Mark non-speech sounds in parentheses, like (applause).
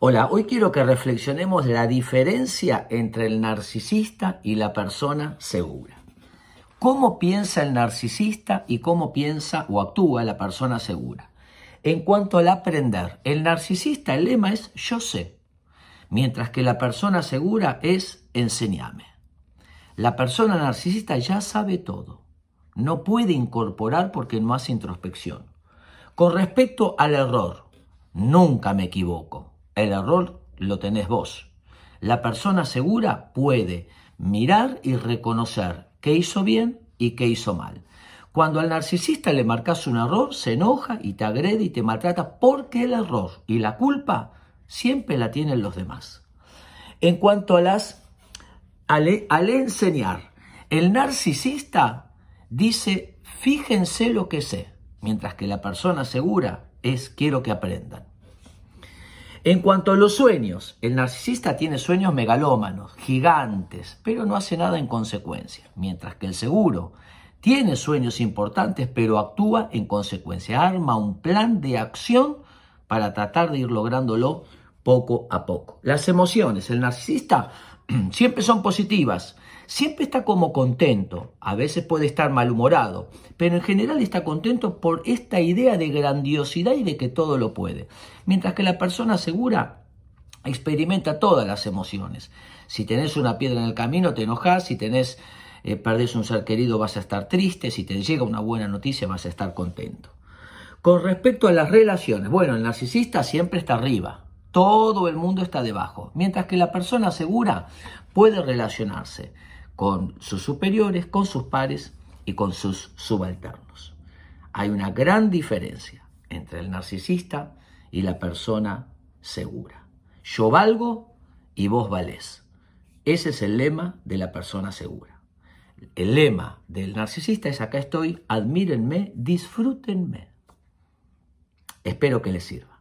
Hola, hoy quiero que reflexionemos la diferencia entre el narcisista y la persona segura. ¿Cómo piensa el narcisista y cómo piensa o actúa la persona segura? En cuanto al aprender, el narcisista, el lema es yo sé, mientras que la persona segura es enseñame. La persona narcisista ya sabe todo, no puede incorporar porque no hace introspección. Con respecto al error, nunca me equivoco el error lo tenés vos. La persona segura puede mirar y reconocer qué hizo bien y qué hizo mal. Cuando al narcisista le marcas un error, se enoja y te agrede y te maltrata porque el error y la culpa siempre la tienen los demás. En cuanto a las al, al enseñar, el narcisista dice, fíjense lo que sé, mientras que la persona segura es quiero que aprendan. En cuanto a los sueños, el narcisista tiene sueños megalómanos, gigantes, pero no hace nada en consecuencia, mientras que el seguro tiene sueños importantes, pero actúa en consecuencia, arma un plan de acción para tratar de ir lográndolo poco a poco. Las emociones, el narcisista (clears throat) siempre son positivas, siempre está como contento, a veces puede estar malhumorado, pero en general está contento por esta idea de grandiosidad y de que todo lo puede. Mientras que la persona segura experimenta todas las emociones. Si tenés una piedra en el camino, te enojas, si tenés, eh, perdés un ser querido, vas a estar triste, si te llega una buena noticia, vas a estar contento. Con respecto a las relaciones, bueno, el narcisista siempre está arriba, todo el mundo está debajo, mientras que la persona segura puede relacionarse con sus superiores, con sus pares y con sus subalternos. Hay una gran diferencia entre el narcisista y la persona segura. Yo valgo y vos valés. Ese es el lema de la persona segura. El lema del narcisista es acá estoy, admírenme, disfrútenme. Espero que les sirva.